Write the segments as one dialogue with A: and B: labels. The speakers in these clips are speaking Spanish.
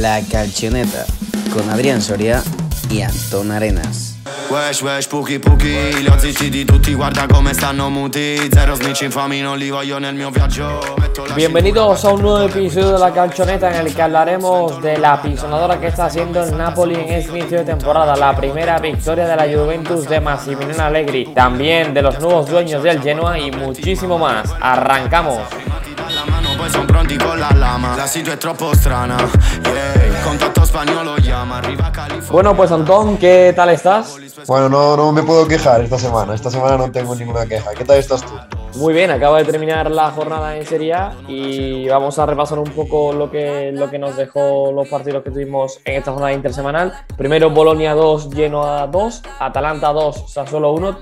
A: La Calchoneta con Adrián Soria y Antón Arenas.
B: Wesh, wesh, puki puki Li ho zitti di tutti, guarda come stanno muti. Zero snitch infami, non li voglio nel mio viaggio
C: Bienvenidos a un nuevo episodio de La Calchoneta en el que hablaremos de la pisonadora que está haciendo el Napoli en este inicio de temporada. La primera victoria de la Juventus de Massimiliano Allegri También de los nuevos dueños del Genoa y muchísimo más. Arrancamos
B: Pronti con la lama La situa è troppo strana Yeah, il contatto spagnolo llama Arriva a California
C: Bueno pues Antón, ¿qué tal estás?
D: Bueno, no, no me puedo quejar esta semana. Esta semana no tengo ninguna queja. ¿Qué tal estás tú?
C: Muy bien, acaba de terminar la jornada en Serie A y vamos a repasar un poco lo que, lo que nos dejó los partidos que tuvimos en esta jornada intersemanal. Primero Bolonia 2, Genoa 2, Atalanta 2, Sassuolo 1,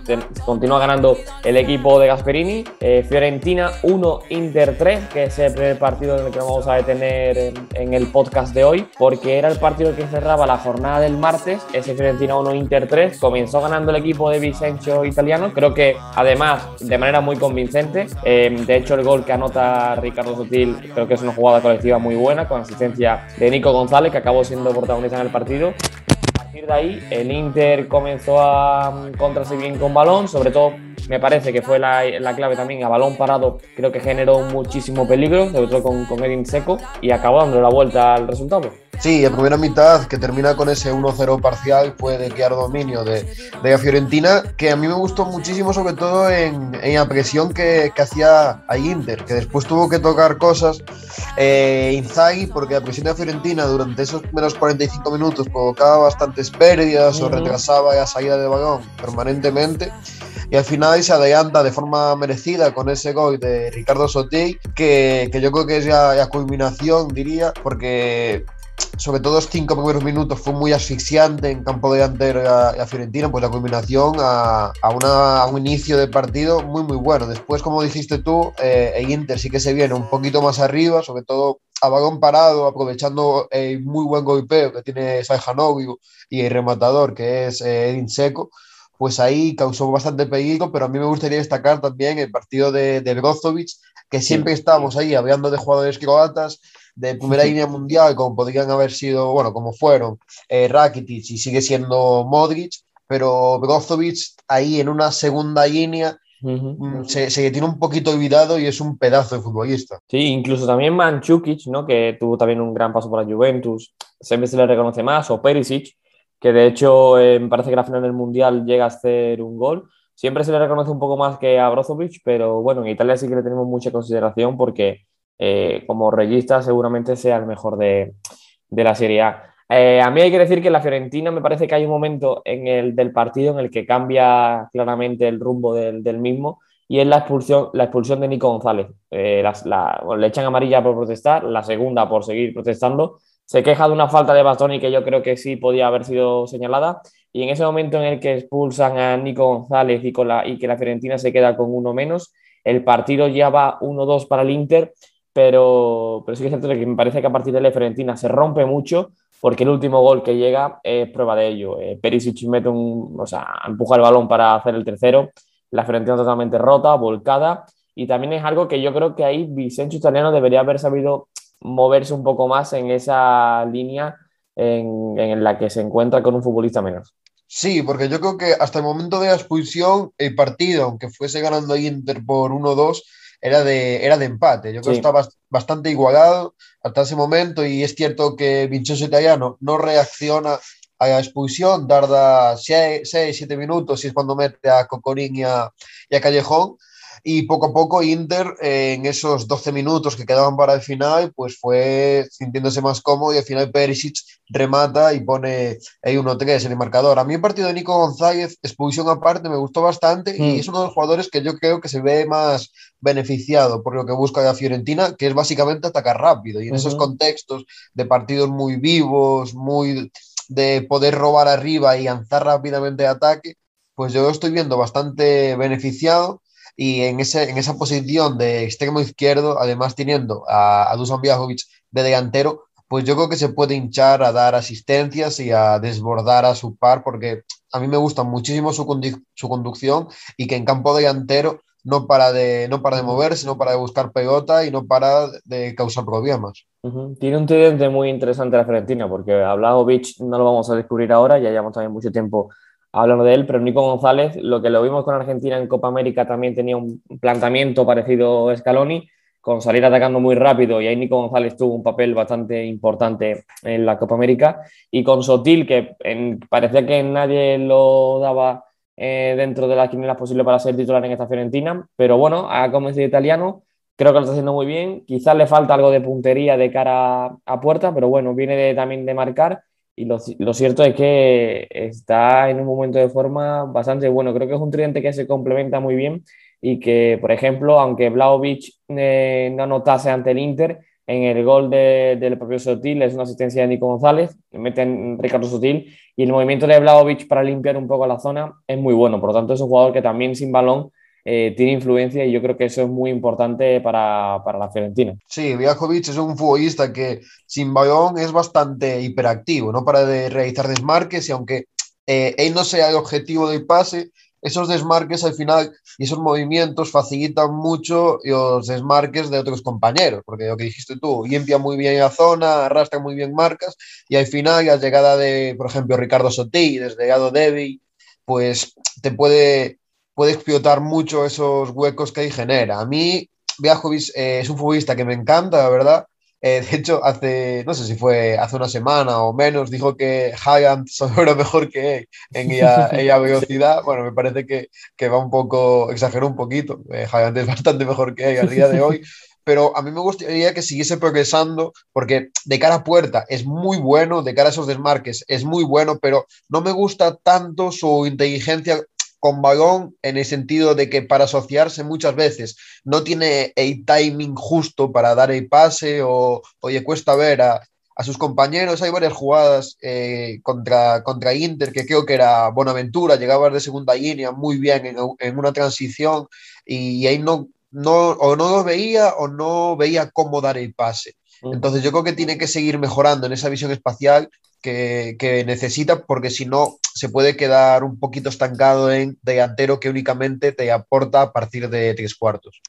C: continúa ganando el equipo de Gasperini, eh, Fiorentina 1, Inter 3, que es el primer partido en el que vamos a detener en, en, el podcast de hoy, porque era el partido que cerraba la jornada del martes, ese Fiorentina 1, Inter 3, comenzó ganando el equipo de Vicencio italiano, creo que además de manera muy convincente convincente. Eh, de hecho, el gol que anota Ricardo Sutil creo que es una jugada colectiva muy buena, con asistencia de Nico González, que acabó siendo protagonista en el partido. A partir de ahí, el Inter comenzó a mm, contrase bien con balón, sobre todo me parece que fue la, la, clave también a balón parado, creo que generó muchísimo peligro, sobre todo con, con Edin Seco, y acabó dando la vuelta al resultado.
D: Sí, en primera mitad, que termina con ese 1-0 parcial, fue de claro dominio de, de, la Fiorentina, que a mí me gustó muchísimo, sobre todo en, en la presión que, que, hacía a Inter, que después tuvo que tocar cosas eh, Inzaghi, porque la presión de la Fiorentina durante esos menos 45 minutos provocaba bastantes pérdidas uh -huh. o retrasaba la salida de balón permanentemente y al final se adelanta de forma merecida con ese gol de Ricardo Sotil, que, que yo creo que es ya la culminación, diría, porque sobre todo los cinco primeros minutos fue muy asfixiante en campo delantero y a, y a Fiorentina, pues la culminación a, a, una, a, un inicio de partido muy muy bueno. Después, como dijiste tú, eh, el Inter sí que se viene un poquito más arriba, sobre todo a balón parado, aprovechando el muy buen golpeo que tiene Sajanovic y el rematador que es eh, Edin Seco pues ahí causó bastante peligro, pero a mí me gustaría destacar también el partido de, de Brozovic, que siempre sí. estamos ahí hablando de jugadores croatas de primera línea mundial, como podrían haber sido, bueno, como fueron eh, Rakitic y sigue siendo Modric, pero Brozovic ahí en una segunda línea Uh -huh. se, se, tiene un poquito olvidado y es un pedazo de futbolista.
C: Sí, incluso también Manchukic, ¿no? que tuvo también un gran paso por la Juventus, siempre se le reconoce más, o Perisic, que de hecho eh, me parece que la final del Mundial llega a hacer un gol. Siempre se le reconoce un poco más que a Brozovic, pero bueno, en Italia sí que le tenemos mucha consideración porque eh, como regista seguramente sea el mejor de, de la Serie A. Eh, a mí hay que decir que la Fiorentina me parece que hay un momento en el del partido en el que cambia claramente el rumbo del, del mismo y es la expulsión, la expulsión de Nico González. Eh, la, la, le echan amarilla por protestar, la segunda por seguir protestando. Se queja de una falta de Bastoni que yo creo que sí podía haber sido señalada. Y en ese momento en el que expulsan a Nico González y, con la, y que la Fiorentina se queda con uno menos, el partido ya va 1-2 para el Inter, pero, pero sí que es cierto que me parece que a partir de la Fiorentina se rompe mucho porque el último gol que llega es prueba de ello. Eh, Perisic mete un, o sea, empuja el balón para hacer el tercero, la Fiorentina totalmente rota, volcada, y también es algo que yo creo que ahí Vicencio Italiano debería haber sabido moverse un poco más en esa línea en, en la que se encuentra con un futbolista menos.
D: Sí, porque yo creo que hasta el momento de la expulsión, el partido, aunque fuese ganando Inter por 1-2, era de, era de empate. Yo creo sí. que estaba bastante igualado hasta ese momento y es cierto que Vincenzo Italiano no reacciona a la expulsión, tarda 6-7 minutos y es cuando mete a Cocorín y a, y a Callejón y poco a poco Inter eh, en esos 12 minutos que quedaban para el final pues fue sintiéndose más cómodo y al final Perisic remata y pone ahí 1-3 en el marcador. A mí el partido de Nico González, expulsión aparte, me gustó bastante mm. y es uno de los jugadores que yo creo que se ve más beneficiado por lo que busca la Fiorentina, que es básicamente atacar rápido y en uh -huh. esos contextos de partidos muy vivos, muy de poder robar arriba y lanzar rápidamente de ataque, pues yo lo estoy viendo bastante beneficiado y en, ese, en esa posición de extremo izquierdo, además teniendo a, a Dusan Viajovic de delantero, pues yo creo que se puede hinchar a dar asistencias y a desbordar a su par, porque a mí me gusta muchísimo su, condu su conducción y que en campo delantero no para de, no para de moverse, no para de buscar pelota y no para de causar problemas.
C: Tiene un tridente muy interesante la Fiorentina, porque Vlahovic no lo vamos a descubrir ahora, ya llevamos también mucho tiempo hablando de él, pero Nico González, lo que lo vimos con Argentina en Copa América también tenía un planteamiento parecido a Scaloni, con salir atacando muy rápido, y ahí Nico González tuvo un papel bastante importante en la Copa América, y con Sotil, que parecía que nadie lo daba eh, dentro de las quinielas posibles para ser titular en esta Fiorentina, pero bueno, ha convencido italiano, creo que lo está haciendo muy bien. Quizás le falta algo de puntería de cara a puerta, pero bueno, viene también de marcar. Y lo, cierto es que está en un momento de forma bastante bueno. Creo que es un tridente que se complementa muy bien y que, por ejemplo, aunque Vlaovic eh, no anotase ante el Inter, en el gol del propio Sotil es una asistencia de Nico González, meten Ricardo Sotil y el movimiento de Vlaovic para limpiar un poco la zona es muy bueno. Por lo tanto, es un jugador que también sin balón eh, tiene influencia y yo creo que eso es muy importante para, para la Fiorentina.
D: Sí, Viajovic es un futbolista que sin balón es bastante hiperactivo, no para de realizar desmarques y aunque eh, él no sea el objetivo del pase, esos desmarques al final y esos movimientos facilitan mucho los desmarques de otros compañeros, porque lo que dijiste tú, limpia muy bien la zona, arrastra muy bien marcas y al final la llegada de, por ejemplo, Ricardo Sotí desde Gado Devi, pues te puede puede explotar mucho esos huecos que ahí genera. A mí, Viajovic eh, es un futbolista que me encanta, la verdad. Eh, de hecho, hace, no sé si fue hace una semana o menos, dijo que Haaland era mejor que él en ella, velocidad. Bueno, me parece que, que, va un poco, exageró un poquito. Eh, es bastante mejor que él al día de hoy. pero a mí me gustaría que siguiese progresando porque de cara a puerta es muy bueno, de cara a esos desmarques es muy bueno, pero no me gusta tanto su inteligencia con balón en el sentido de que para asociarse muchas veces no tiene el timing justo para dar el pase o, oye, cuesta ver a, sus compañeros. Hay varias jugadas eh, contra, contra Inter que creo que era Bonaventura, llegaba de segunda línea muy bien en, una transición y, ahí no, no, o no lo veía o no veía cómo dar el pase. Mm. Entonces yo creo que tiene que seguir mejorando en esa visión espacial que, necesita, porque si no se puede quedar un poquito estancado en delantero que únicamente te aporta a partir de tres cuartos.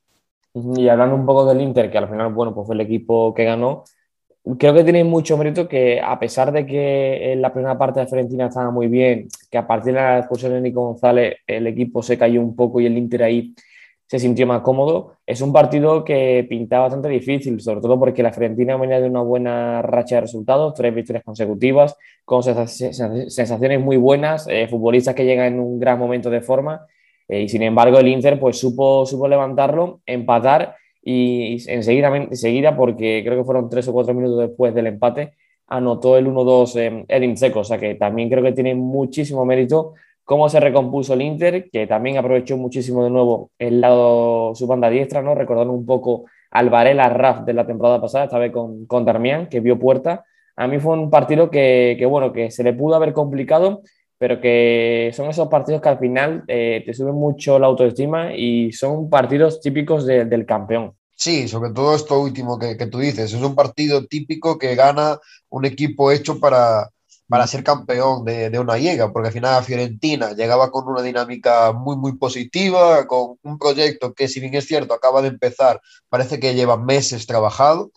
C: Y hablando un poco del Inter, que al final, bueno, pues fue el equipo que ganó, creo que tiene mucho mérito que a pesar de que en la primera parte de Fiorentina estaba muy bien, que a partir de la expulsión de Nico González el equipo se cayó un poco y el Inter ahí se sintió más cómodo. Es un partido que pintaba bastante difícil, sobre todo porque la Fiorentina venía de una buena racha de resultados, tres victorias consecutivas, con sensaciones muy buenas, eh, futbolistas que llegan en un gran momento de forma, eh, y sin embargo el Inter pues supo, supo levantarlo, empatar y, enseguida, enseguida, porque creo que fueron tres o cuatro minutos después del empate, anotó el 1-2 Edin Seco, o sea que también creo que tiene muchísimo mérito cómo se recompuso el Inter, que también aprovechó muchísimo de nuevo el lado, su banda diestra, ¿no? recordando un poco al Varela Raf de la temporada pasada, esta vez con, con Darmian, que vio puerta. A mí fue un partido que, que, bueno, que se le pudo haber complicado, pero que son esos partidos que al final eh, te suben mucho la autoestima y son partidos típicos del campeón.
D: Sí, sobre todo esto último que, que, tú dices, es un partido típico que gana un equipo hecho para, para ser campeón de, de, una liga, porque al final Fiorentina llegaba con una dinámica muy, muy positiva, con un proyecto que, si bien es cierto, acaba de empezar, parece que lleva meses trabajado,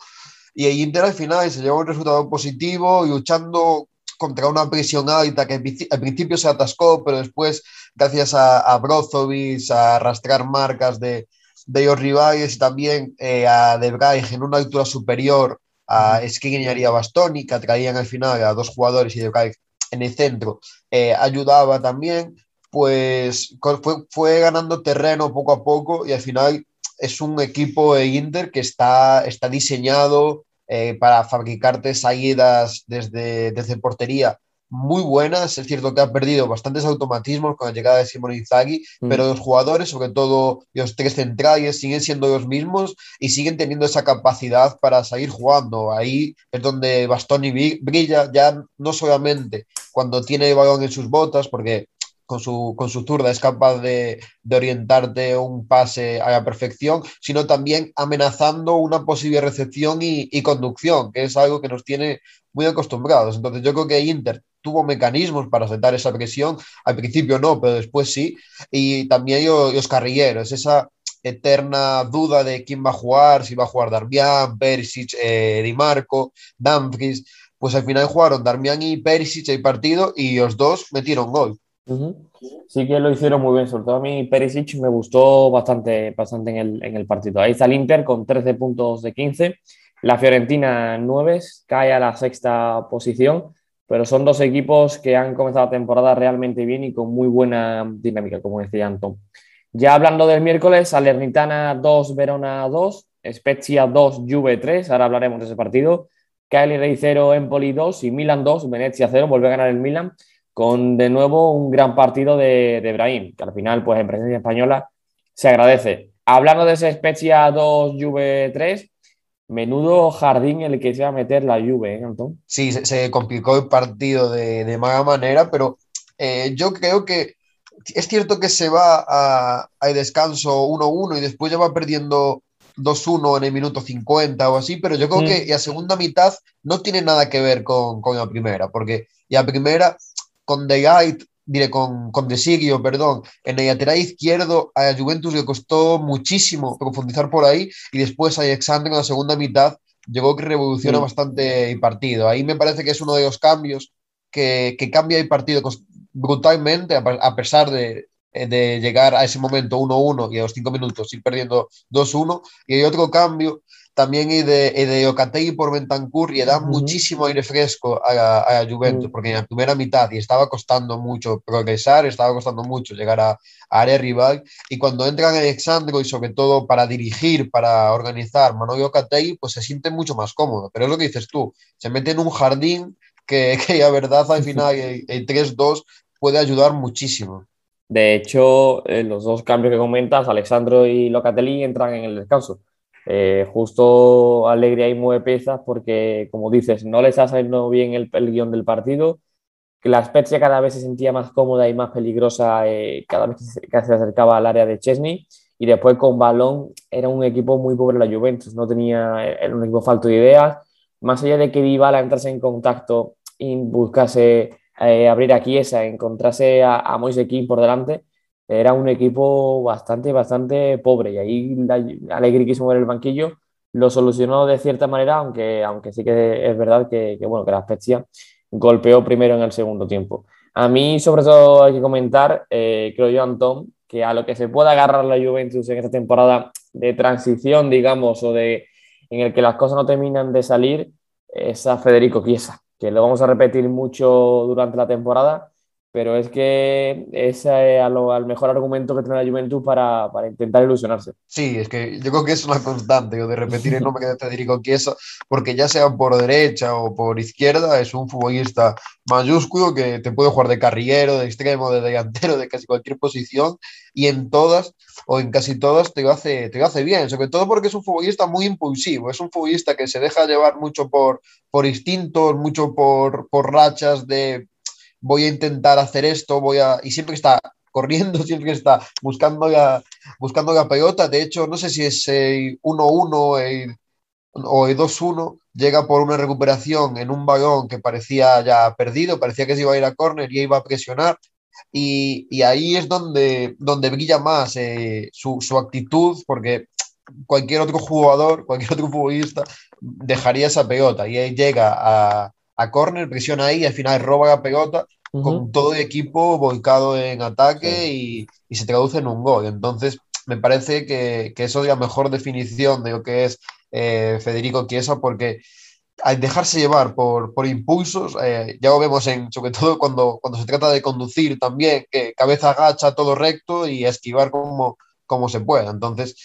D: y el Inter al final se llevó un resultado positivo, luchando contra una presión alta que al principio se atascó, pero después, gracias a, a Brozovic, a arrastrar marcas de, de los rivales y también eh, a De Bruyne en una altura superior, a Skriniar y a Bastoni, que atraían al final a dos jugadores y de en el centro eh, ayudaba también, pues fue, fue, ganando terreno poco a poco y al final es un equipo de Inter que está, está diseñado eh, para fabricarte salidas desde, desde portería muy buenas. Es cierto que ha perdido bastantes automatismos con la llegada de Simón Inzaghi, mm. pero los jugadores, sobre todo los tres centrales, siguen siendo los mismos y siguen teniendo esa capacidad para seguir jugando. Ahí es donde Bastoni brilla, ya no solamente cuando tiene el balón en sus botas, porque con su, con su zurda es capaz de, orientarte un pase a la perfección, sino también amenazando una posible recepción y, conducción, que es algo que nos tiene muy acostumbrados. Entonces yo creo que Inter tuvo mecanismos para aceptar esa presión. Al principio no, pero después sí. Y también los carrilleros, esa, eterna duda de quién va a jugar, si va a jugar Darmian, Perisic, eh, Di Marco, Dumfries, pues al final jugaron Darmian y Perisic el partido y los dos metieron gol.
C: Sí que lo hicieron muy bien, sobre todo a mí Perisic me gustó bastante, bastante en, el, en el partido. Ahí está el Inter con 13 puntos de 15, la Fiorentina 9, cae a la sexta posición, pero son dos equipos que han comenzado la temporada realmente bien y con muy buena dinámica, como decía Anton. Ya hablando del miércoles, Salernitana 2, Verona 2, Spezia 2, Juve 3, ahora hablaremos de ese partido. Cagliari 0, Empoli 2 y Milan 2, Venecia 0, vuelve a ganar el Milan con de nuevo un gran partido de, de Brahim, que al final, pues en presencia española, se agradece. Hablando de ese Spezia 2, Juve 3, menudo jardín el que se va a meter la Juve, ¿eh, Antón?
D: Sí, se, se, complicó el partido de, de mala manera, pero eh, yo creo que es cierto que se va a, a descanso 1-1 y después ya va perdiendo 2-1 en el minuto 50 o así, pero yo creo mm. que la segunda mitad no tiene nada que ver con, con la primera, porque la primera con De Gait, diré, con, con De Sigio, perdón, en el lateral izquierdo a Juventus le costó muchísimo profundizar por ahí y después a Alexander en la segunda mitad llegó que revoluciona mm. bastante el partido. Ahí me parece que es uno de los cambios que, que cambia el partido brutalmente, a pesar de, de llegar a ese momento 1-1 y a los 5 minutos ir perdiendo 2-1. Y hay otro cambio también y de, y de Ocategui por Bentancur y da uh -huh. muchísimo aire fresco a, a Juventus, uh -huh. porque en la primera mitad y estaba costando mucho progresar, estaba costando mucho llegar a, a área rival, y cuando entran Alexandro y sobre todo para dirigir, para organizar Manuel Ocategui, pues se siente mucho más cómodo, pero es lo que dices tú, se mete en un jardín que, que la verdad al final el, el 3-2 puede ayudar muchísimo.
C: De hecho, los dos cambios que comentas, Alexandro y Locatelli, entran en el descanso. Eh, justo Alegría y mueve piezas porque, como dices, no les ha salido bien el, el guion del partido, que la Spezia cada vez se sentía más cómoda y más peligrosa eh, cada vez que se, acercaba al área de Chesney. Y después con balón era un equipo muy pobre la Juventus, no tenía, era un equipo falto de ideas, más allá de que Dybala entrase en contacto y buscase eh, abrir a Chiesa, encontrase a, a Moise por delante, era un equipo bastante, bastante pobre y ahí Alegri quiso mover el banquillo, lo solucionó de cierta manera, aunque, aunque sí que es verdad que, bueno, que la Spezia golpeó primero en el segundo tiempo. A mí, sobre todo, hay que comentar, eh, creo yo, Antón, que a lo que se pueda agarrar la Juventus en esta temporada de transición, digamos, o de en el que las cosas no terminan de salir, es a Federico Chiesa, que lo vamos a repetir mucho durante la temporada, pero es que es eh, a lo, al mejor argumento que tiene la Juventus para, para, intentar ilusionarse.
D: Sí, es que yo creo que es una constante de repetir el nombre de Federico Chiesa, porque ya sea por derecha o por izquierda, es un futbolista mayúsculo que te puede jugar de carrillero, de extremo, de delantero, de casi cualquier posición, y en todas o en casi todas te lo hace, te lo hace bien, sobre todo porque es un futbolista muy impulsivo, es un futbolista que se deja llevar mucho por, por instintos, mucho por, por rachas de voy a intentar hacer esto, voy a... Y siempre está corriendo, siempre está buscando la, buscando la pelota. De hecho, no sé si es 1-1 el, o el 2-1, llega por una recuperación en un balón que parecía ya perdido, parecía que se iba a ir a córner y iba a presionar. Y, y, ahí es donde, donde brilla más eh, su, su actitud, porque cualquier otro jugador, cualquier otro futbolista dejaría esa pelota y ahí llega a, a córner, presiona ahí y al final roba la pelota uh -huh. con todo el equipo volcado en ataque y, y, se traduce en un gol. Entonces, me parece que, que, eso es la mejor definición de lo que es eh, Federico Chiesa, porque al dejarse llevar por, por impulsos, eh, ya lo vemos en, sobre todo cuando, cuando se trata de conducir también, que cabeza agacha todo recto y esquivar como, como se pueda. Entonces,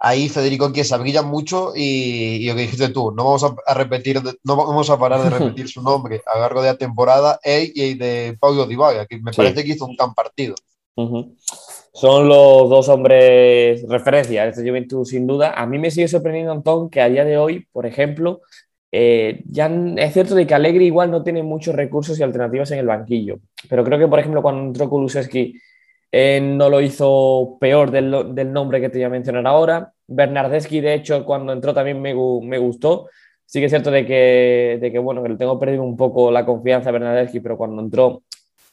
D: ahí Federico Chiesa brilla mucho y, y, lo que dijiste tú, no vamos a, a, repetir, no vamos a parar de repetir su nombre a lo largo de la temporada, él y de Paulo Dybala, que me sí. parece que hizo un gran partido.
C: Uh -huh. Son los dos hombres referencia de este Juventus sin duda. A mí me sigue sorprendiendo, Antón, que a día de hoy, por ejemplo, eh, ya es cierto de que Allegri igual no tiene muchos recursos y alternativas en el banquillo, pero creo que, por ejemplo, cuando entró Kulusevski eh, no lo hizo peor del, nombre que te voy a mencionar ahora. Bernardeschi, de hecho, cuando entró también me, gustó. Sí que es cierto de que, de que, bueno, que le tengo perdido un poco la confianza a Bernardeschi, pero cuando entró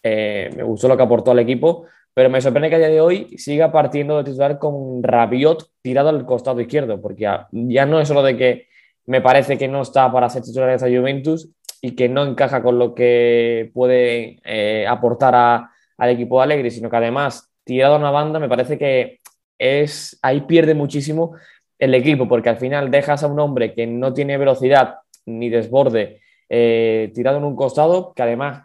C: eh, me gustó lo que aportó al equipo. pero me sorprende que a día de hoy siga partiendo de titular con Rabiot tirado al costado izquierdo, porque ya, ya no es solo de que me parece que no está para ser titular de esta Juventus y que no encaja con lo que puede eh, aportar a, al equipo de Alegre, sino que además, tirado a una banda, me parece que es ahí pierde muchísimo el equipo, porque al final dejas a un hombre que no tiene velocidad ni desborde eh, tirado en un costado, que además,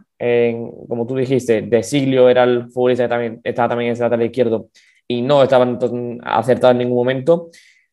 C: como tú dijiste, De Siglio era el futbolista que también, estaba también en ese lateral izquierdo y no estaba acertado en ningún momento,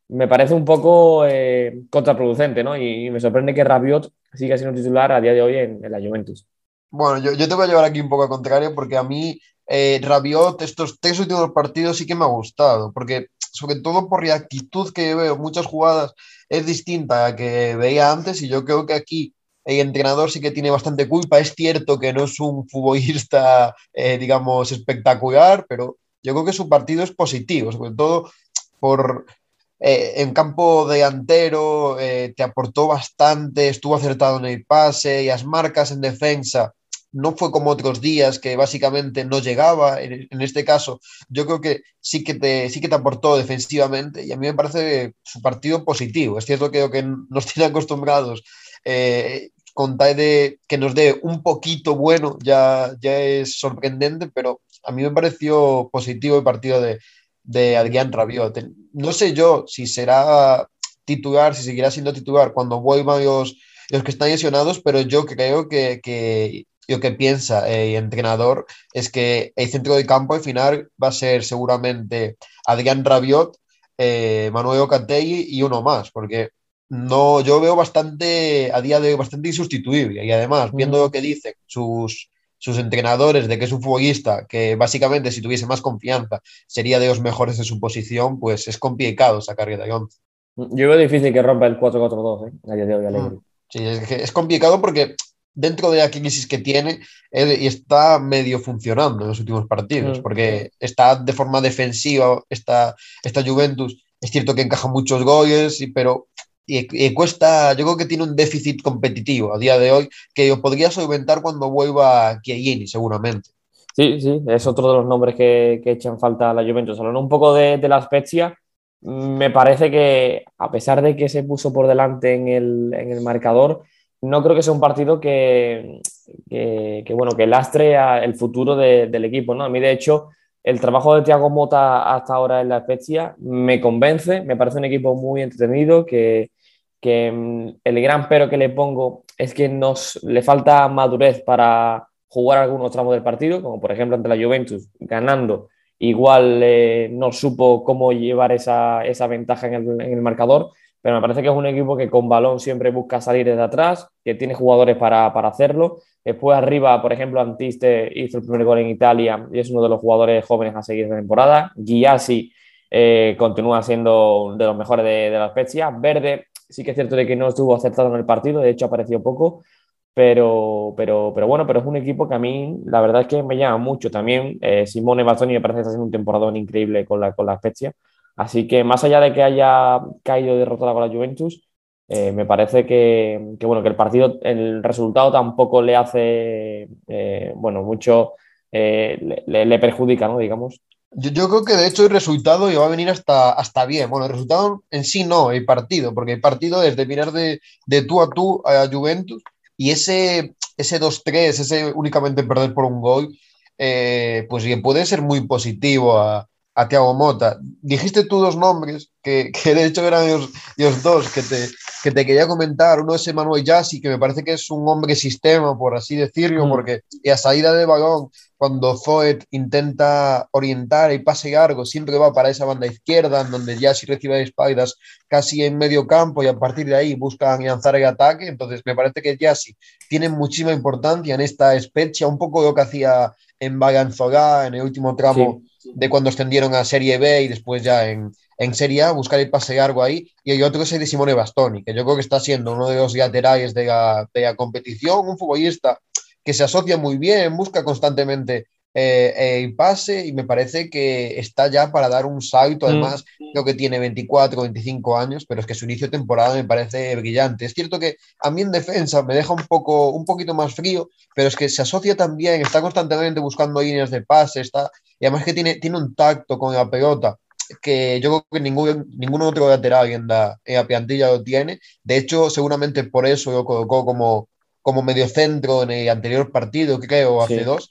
C: me parece un poco eh, contraproducente, ¿no? Y, me sorprende que Rabiot siga siendo titular a día de hoy en, la Juventus.
D: Bueno, yo, yo, te voy a llevar aquí un poco al contrario porque a mí eh, Rabiot estos tres últimos partidos sí que me ha gustado, porque sobre todo por la actitud que veo, muchas jugadas es distinta a que veía antes y yo creo que aquí el entrenador sí que tiene bastante culpa. Es cierto que no es un futbolista, eh, digamos, espectacular, pero yo creo que su partido es positivo, sobre todo por eh, en campo delantero eh, te aportó bastante, estuvo acertado en el pase y las marcas en defensa no fue como otros días que básicamente no llegaba. En, este caso, yo creo que sí que, te, sí que te aportó defensivamente y a mí me parece su partido positivo. Es cierto que, que nos tiene acostumbrados eh, con tal de que nos dé un poquito bueno, ya, ya es sorprendente, pero a mí me pareció positivo el partido de, de Adrián Rabiot. No sé yo si será titular, si seguirá siendo titular cuando vuelvan los, los que están lesionados, pero yo creo que, que lo que piensa el entrenador es que el centro de campo al final va a ser seguramente Adrián Rabiot, eh, Manuel Ocatelli y uno más, porque no, yo veo bastante, a día de hoy, bastante insustituible. Y además, viendo lo que dicen sus, sus entrenadores de que es un futbolista que básicamente si tuviese más confianza sería de los mejores de su posición, pues es complicado sacar de 11.
C: Yo veo difícil que rompa el 4-4-2 ¿eh? a día de hoy, mm.
D: Sí, es, es complicado porque dentro de la crisis que tiene y está medio funcionando en los últimos partidos, porque está de forma defensiva esta, esta Juventus. Es cierto que encaja muchos goles, pero y, cuesta, yo creo que tiene un déficit competitivo a día de hoy que podría solventar cuando vuelva Chiellini, seguramente.
C: Sí, sí, es otro de los nombres que, que echan falta a la Juventus. Hablando un poco de, de la Spezia, me parece que a pesar de que se puso por delante en el, en el marcador, no creo que sea un partido que, que, bueno, que lastre el futuro del equipo. ¿no? A mí, de hecho, el trabajo de Thiago Mota hasta ahora en la Spezia me convence, me parece un equipo muy entretenido, que, que mm, el gran pero que le pongo es que nos le falta madurez para jugar algunos tramos del partido, como por ejemplo ante la Juventus, ganando, igual eh, no supo cómo llevar esa, esa ventaja en el, en el marcador pero me parece que es un equipo que con balón siempre busca salir desde atrás, que tiene jugadores para, para hacerlo. Después arriba, por ejemplo, Antiste hizo el primer gol en Italia y es uno de los jugadores jóvenes a seguir esta temporada. Guiassi eh, continúa siendo de los mejores de, de la Spezia. Verde sí que es cierto de que no estuvo acertado en el partido, de hecho apareció poco, pero, pero, pero bueno, pero es un equipo que a mí la verdad es que me llama mucho también. Eh, Simone Bazzoni me parece que está haciendo un temporadón increíble con la, con la Spezia. Así que más allá de que haya caído derrotada con la Juventus, eh, me parece que, bueno, que el partido, el resultado tampoco le hace, eh, bueno, mucho, eh, le, perjudica, ¿no? Digamos.
D: Yo, creo que de hecho el resultado iba a venir hasta, hasta bien. Bueno, el resultado en sí no, el partido, porque el partido es de mirar de, de tú a tú a Juventus y ese, ese 2-3, ese únicamente perder por un gol, pues bien, puede ser muy positivo a, a Tiago Mota. Dijiste tú dos nombres que, que de hecho eran los, dos que te, que te quería comentar. Uno es Emanuel Yassi, que me parece que es un hombre sistema, por así decirlo, mm. porque a salida de balón, cuando Zoet intenta orientar y pase largo, siempre va para esa banda izquierda, en donde Yassi recibe espaldas casi en medio campo y a partir de ahí buscan lanzar el ataque. Entonces, me parece que Yassi tiene muchísima importancia en esta especie, un poco lo que hacía en Baganzogá en el último tramo de cuando ascendieron a Serie B y después ya en, en Serie A, buscar el pase largo ahí. Y hay otro que es de Simone Bastoni, que yo creo que está siendo uno de los laterales de la, de la competición, un futbolista que se asocia muy bien, busca constantemente eh, el pase y me parece que está ya para dar un salto.
C: Mm.
D: Además, creo que tiene 24, 25 años, pero es que su inicio de temporada me parece brillante. Es cierto que a mí en defensa me deja un, poco, un poquito más frío, pero es que se asocia también, está constantemente buscando líneas de pase, está, y además que tiene, tiene un tacto con la pelota que yo creo que ningún, ningún otro lateral en la, en la plantilla lo tiene. De hecho, seguramente por eso lo colocó como, como mediocentro en el anterior partido, creo, hace
C: Sí.
D: dos,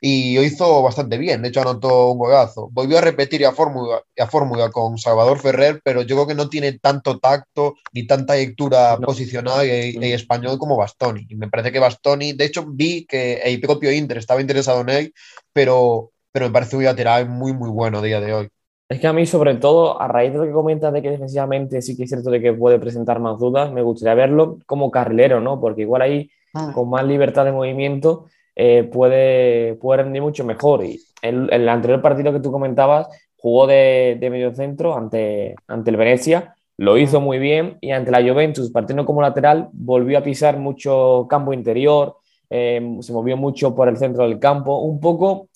D: y lo hizo bastante bien. De hecho, anotó un golazo. Volvió a repetir la fórmula, la fórmula con Salvador Ferrer, pero yo creo que no tiene tanto tacto ni tanta lectura
C: No.
D: posicional en,
C: Mm.
D: español como Bastoni. Y me parece que Bastoni, de hecho, vi que el propio Inter estaba interesado en él, pero, pero me parece un lateral muy, muy bueno a día de hoy.
C: Es que a mí, sobre todo, a raíz de lo que comentas de que defensivamente sí que es cierto de que puede presentar más dudas, me gustaría verlo como carrilero, ¿no? Porque igual ahí, con más libertad de movimiento, eh, puede, puede rendir mucho mejor. Y el, el anterior partido que tú comentabas, jugó de, de medio centro ante, ante el Venecia, lo hizo muy bien y ante la Juventus, partiendo como lateral, volvió a pisar mucho campo interior, eh, se movió mucho por el centro del campo, un poco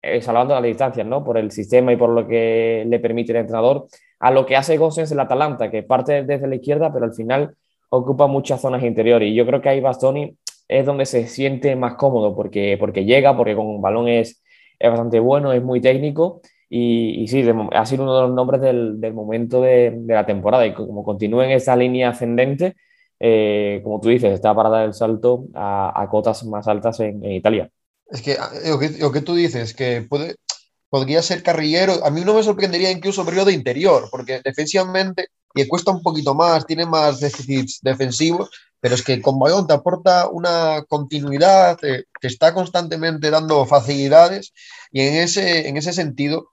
C: eh, salvando las distancias, ¿no? Por el sistema y por lo que le permite el entrenador, a lo que hace Gosens el Atalanta, que parte desde la izquierda, pero al final ocupa muchas zonas interiores. Y yo creo que ahí Bastoni es donde se siente más cómodo, porque, porque llega, porque con un balón es, es bastante bueno, es muy técnico. Y, y sí, de, ha sido uno de los nombres del, del momento de, de, la temporada. Y como continúa en esa línea ascendente, eh, como tú dices, está para dar el salto a, a cotas más altas en, en Italia.
D: Es que lo, que lo que tú dices, que puede, podría ser carrillero, a mí no me sorprendería incluso verlo de interior, porque defensivamente le cuesta un poquito más, tiene más déficits defensivos, pero es que con balón te aporta una continuidad, te, te está constantemente dando facilidades y en ese, en ese sentido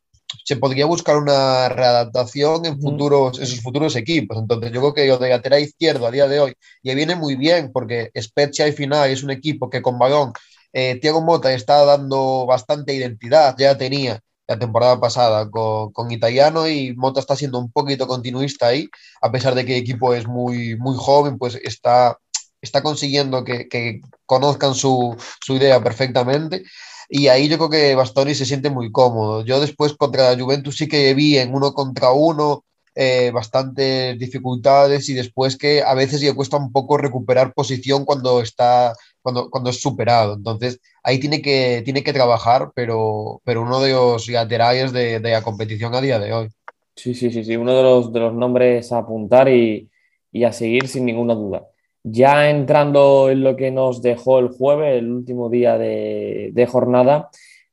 D: se podría buscar una readaptación en, futuros, en sus futuros equipos. Entonces, yo creo que lo de lateral izquierdo a día de hoy ya viene muy bien porque Spezia al final es un equipo que con balón eh, Thiago Mota está dando bastante identidad, ya tenía la temporada pasada con, con, Italiano y Mota está siendo un poquito continuista ahí, a pesar de que el equipo es muy, muy joven, pues está, está consiguiendo que, que conozcan su, su, idea perfectamente. Y ahí yo creo que Bastoni se siente muy cómodo. Yo después contra la Juventus sí que vi en uno contra uno eh, bastantes dificultades y después que a veces le cuesta un poco recuperar posición cuando está cuando, cuando es superado. Entonces, ahí tiene que, tiene que trabajar, pero, pero uno de los laterales de, de, la competición a día de hoy.
C: Sí, sí, sí, sí. uno de los, de los nombres a apuntar y, y, a seguir sin ninguna duda. Ya entrando en lo que nos dejó el jueves, el último día de, de jornada,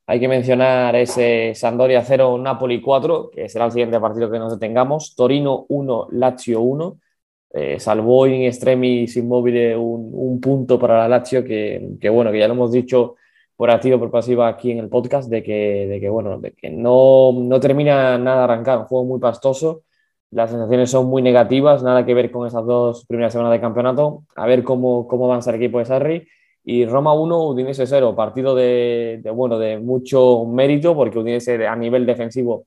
C: hay que mencionar ese Sandoria 0, Napoli 4, que será el siguiente partido que nos detengamos. Torino 1, Lazio 1. Eh, salvó in extremis inmóvil un, un, punto para la Lazio que, que, bueno, que ya lo hemos dicho por activo por pasiva aquí en el podcast, de que, de que bueno, de que no, no termina nada de arrancar, un juego muy pastoso, las sensaciones son muy negativas, nada que ver con esas dos primeras semanas de campeonato, a ver cómo, cómo avanza el equipo de Sarri, y Roma 1, Udinese 0, partido de, de, bueno, de mucho mérito, porque Udinese a nivel defensivo,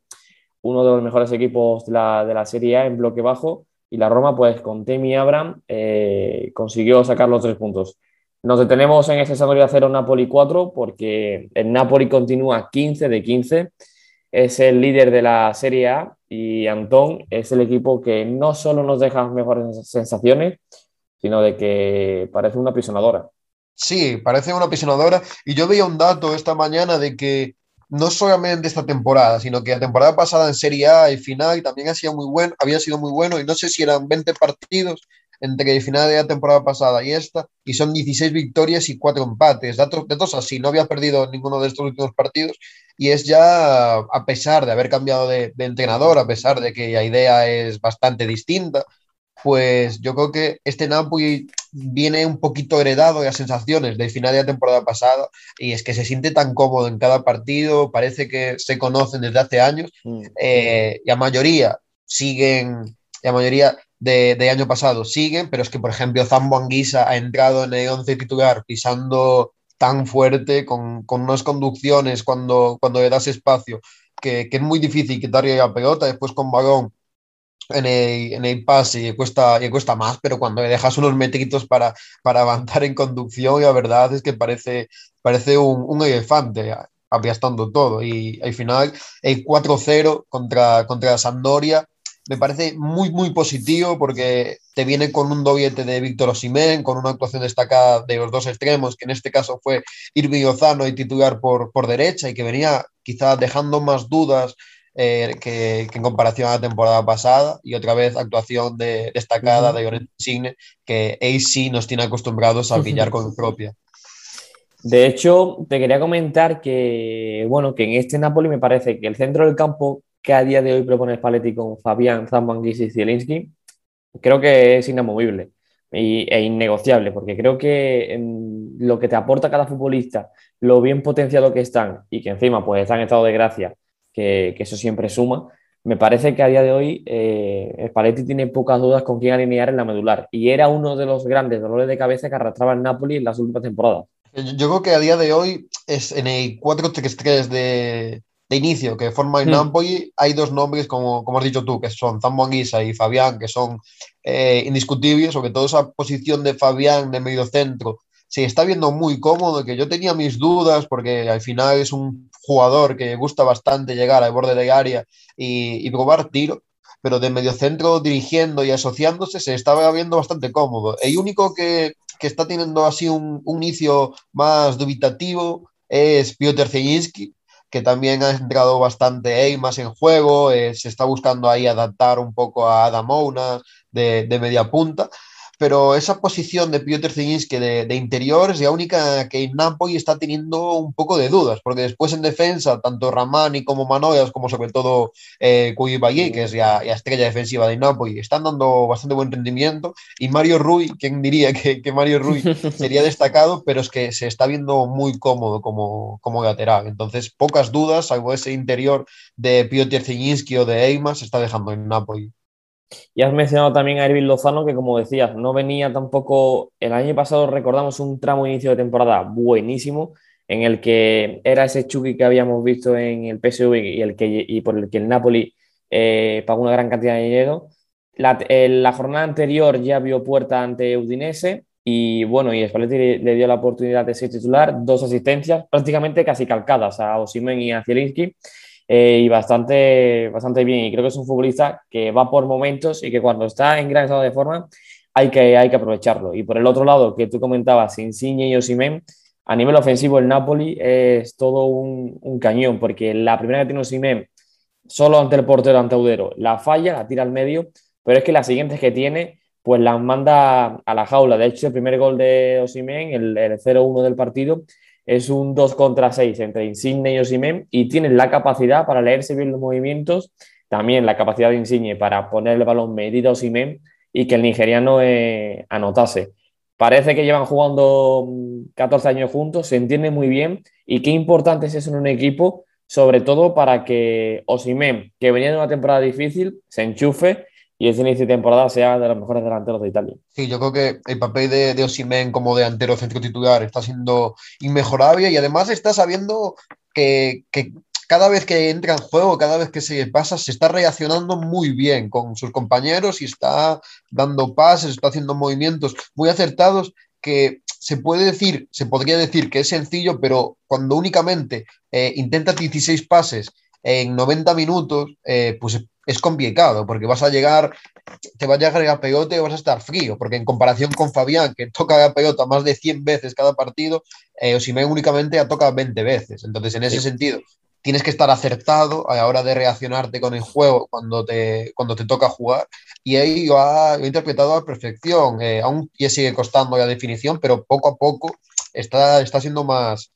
C: uno de los mejores equipos de la, de la Serie A en bloque bajo, y la Roma, pues con Temi Abraham, eh, consiguió sacar los tres puntos. Nos detenemos en ese Sampdoria 0 Napoli 4 porque el Napoli continúa 15 de 15, es el líder de la Serie A y Antón es el equipo que no solo nos deja mejores sensaciones, sino de que parece una apisonadora.
D: Sí, parece una apisonadora. Y yo veía un dato esta mañana de que no solamente esta temporada, sino que la temporada pasada en Serie A y final también ha sido muy bueno, había sido muy bueno y no sé si eran 20 partidos entre el final de la temporada pasada y esta, y son 16 victorias y 4 empates, datos, datos así, no había perdido ninguno de estos últimos partidos, y es ya a pesar de haber cambiado de entrenador, a pesar de que la idea es bastante distinta, pues yo creo que este Napoli viene un poquito heredado de las sensaciones del final de la temporada pasada y es que se siente tan cómodo en cada partido, parece que se conocen desde hace años
C: Mm.
D: eh, y la mayoría siguen, la mayoría de, de, año pasado siguen, pero es que por ejemplo Zambo Anguisa ha entrado en el 11 titular pisando tan fuerte, con, con unas conducciones cuando, cuando le das espacio, que, que es muy difícil quitarle la pelota, después con balón en el, en el pase y cuesta, y cuesta más, pero cuando le dejas unos metritos para, para avanzar en conducción, la verdad es que parece, parece un, un elefante. aplastando todo. Y al final, el 4-0 contra, contra Sampdoria me parece muy, muy positivo porque te viene con un doblete de Víctor Osimén, con una actuación destacada de los dos extremos, que en este caso fue Irving Lozano y titular por, por derecha y que venía quizá dejando más dudas eh, que, en comparación a la temporada pasada y otra vez actuación de, destacada de Llorente Insigne que AC nos tiene acostumbrados a pillar con propia.
C: De hecho, te quería comentar que, bueno, que en este Napoli me parece que el centro del campo que a día de hoy propone Spalletti con Fabián, Zambanguis y Zielinski, creo que es inamovible e innegociable, porque creo que lo que te aporta cada futbolista, lo bien potenciado que están y que encima pues están en estado de gracia, que, eso siempre suma, me parece que a día de hoy eh, Spalletti tiene pocas dudas con quién alinear en la medular y era uno de los grandes dolores de cabeza que arrastraba el Napoli en las últimas temporadas.
D: Yo creo que a día de hoy es en el 4-3-3 de, de inicio que forma el hmm. Napoli, hay dos nombres, como, como has dicho tú, que son Zambo Anguisa y Fabián, que son eh, indiscutibles, sobre todo esa posición de Fabián de medio centro. Se está viendo muy cómodo, que yo tenía mis dudas, porque al final es un jugador que gusta bastante llegar al borde de área y, y probar tiro, pero de medio centro dirigiendo y asociándose se estaba viendo bastante cómodo. El único que, que está teniendo así un, un inicio más dubitativo es Piotr Zielinski, que también ha entrado bastante Eimas en juego, eh, se está buscando ahí adaptar un poco a Adamouna de, de media punta, pero esa posición de Piotr Zilinski de, de, interior es la única que en Napoli está teniendo un poco de dudas, porque después en defensa, tanto Ramani como Manoyas, como sobre todo eh, que es la, estrella defensiva de Napoli, están dando bastante buen rendimiento, y Mario Rui, ¿quién diría que, que Mario Rui sería destacado? Pero es que se está viendo muy cómodo como, como lateral, entonces pocas dudas, salvo ese interior de Piotr Zilinski o de Eimas, se está dejando en Napoli.
C: Y has mencionado también a Irving Lozano, que como decías, no venía tampoco. El año pasado recordamos un tramo inicio de temporada buenísimo, en el que era ese Chucky que habíamos visto en el PSV y, el que, y por el que el Napoli eh, pagó una gran cantidad de dinero. La, la, jornada anterior ya vio puerta ante Udinese y bueno, y Spalletti le, dio la oportunidad de ser titular, dos asistencias prácticamente casi calcadas a Osimen y a Zielinski. Eh, y bastante, bastante bien. Y creo que es un futbolista que va por momentos y que cuando está en gran estado de forma hay que, hay que aprovecharlo. Y por el otro lado, que tú comentabas, Insigne y Osimen, a nivel ofensivo el Napoli es todo un, cañón, porque la primera que tiene Osimen, solo ante el portero, ante Audero, la falla, la tira al medio, pero es que las siguientes que tiene, pues las manda a la jaula. De hecho, el primer gol de Osimen, el, el 0-1 del partido, es un 2 contra 6 entre Insigne y Osimen y tienen la capacidad para leerse bien los movimientos, también la capacidad de Insigne para poner el balón medido a Osimen y que el nigeriano eh, anotase. Parece que llevan jugando 14 mm, años juntos, se entiende muy bien y qué importante es eso en un equipo, sobre todo para que Osimen, que venía de una temporada difícil, se enchufe y ese inicio de temporada sea de los mejores delanteros de Italia.
D: Sí, yo creo que el papel de, de Osimen como delantero centro titular está siendo inmejorable y además está sabiendo que, que, cada vez que entra en juego, cada vez que se pasa, se está reaccionando muy bien con sus compañeros y está dando pases, está haciendo movimientos muy acertados que se puede decir, se podría decir que es sencillo, pero cuando únicamente eh, intentas 16 pases en 90 minutos, eh, pues es complicado, porque vas a llegar, te va a llegar a peyote y vas a estar frío, porque en comparación con Fabián, que toca la pelota más de 100 veces cada partido, eh, Osimhen únicamente ha tocado 20 veces. Entonces, en ese sentido, tienes que estar acertado a la hora de reaccionarte con el juego cuando te, cuando te toca jugar. Y ahí lo ha, interpretado a perfección. Eh, aún ya sigue costando la definición, pero poco a poco está, está siendo más,